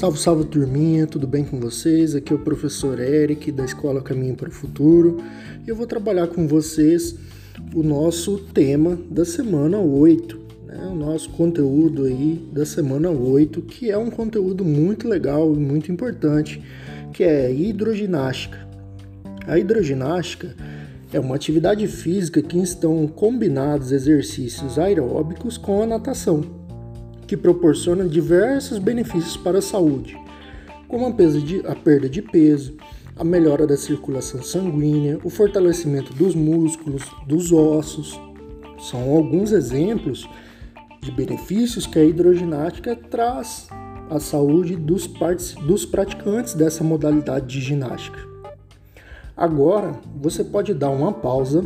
Salve, salve turminha, tudo bem com vocês? Aqui é o professor Eric da Escola Caminho para o Futuro e eu vou trabalhar com vocês o nosso tema da semana 8, né? o nosso conteúdo aí da semana 8, que é um conteúdo muito legal e muito importante, que é hidroginástica. A hidroginástica é uma atividade física que estão combinados exercícios aeróbicos com a natação que proporciona diversos benefícios para a saúde, como a, perda de peso, a melhora da circulação sanguínea, o fortalecimento dos músculos, dos ossos. São alguns exemplos de benefícios que a hidroginástica traz à saúde dos, dos praticantes dessa modalidade de ginástica. Agora, você pode dar uma pausa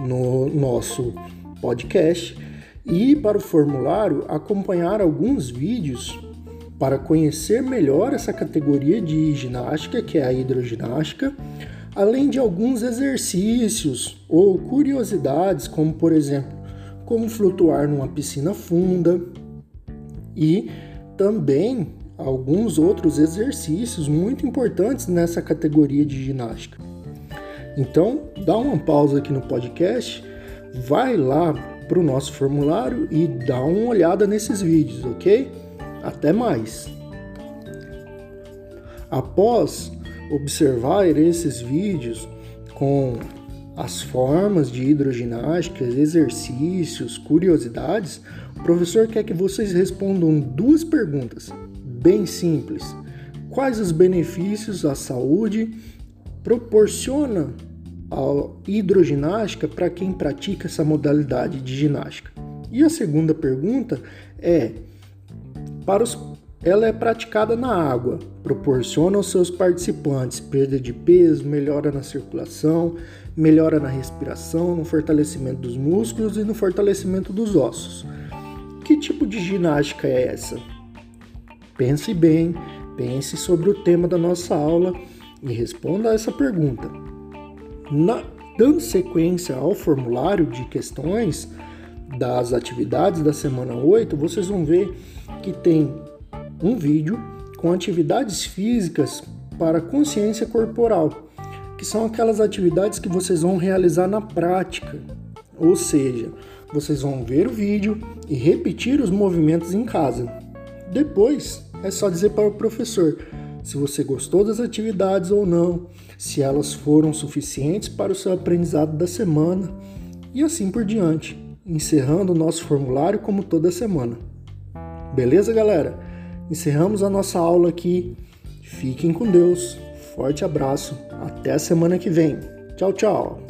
no nosso podcast e para o formulário acompanhar alguns vídeos para conhecer melhor essa categoria de ginástica, que é a hidroginástica, além de alguns exercícios ou curiosidades, como por exemplo, como flutuar numa piscina funda e também alguns outros exercícios muito importantes nessa categoria de ginástica. Então, dá uma pausa aqui no podcast, vai lá para o nosso formulário e dá uma olhada nesses vídeos, ok? Até mais! Após observar esses vídeos com as formas de hidroginástica, exercícios, curiosidades, o professor quer que vocês respondam duas perguntas bem simples. Quais os benefícios à saúde proporciona a hidroginástica para quem pratica essa modalidade de ginástica? E a segunda pergunta é: para os, ela é praticada na água, proporciona aos seus participantes perda de peso, melhora na circulação, melhora na respiração, no fortalecimento dos músculos e no fortalecimento dos ossos. Que tipo de ginástica é essa? Pense bem, pense sobre o tema da nossa aula e responda a essa pergunta. Na, dando sequência ao formulário de questões das atividades da semana 8, vocês vão ver que tem um vídeo com atividades físicas para consciência corporal, que são aquelas atividades que vocês vão realizar na prática. Ou seja, vocês vão ver o vídeo e repetir os movimentos em casa. Depois é só dizer para o professor: se você gostou das atividades ou não, se elas foram suficientes para o seu aprendizado da semana e assim por diante, encerrando o nosso formulário como toda semana. Beleza, galera? Encerramos a nossa aula aqui. Fiquem com Deus. Forte abraço. Até a semana que vem. Tchau, tchau.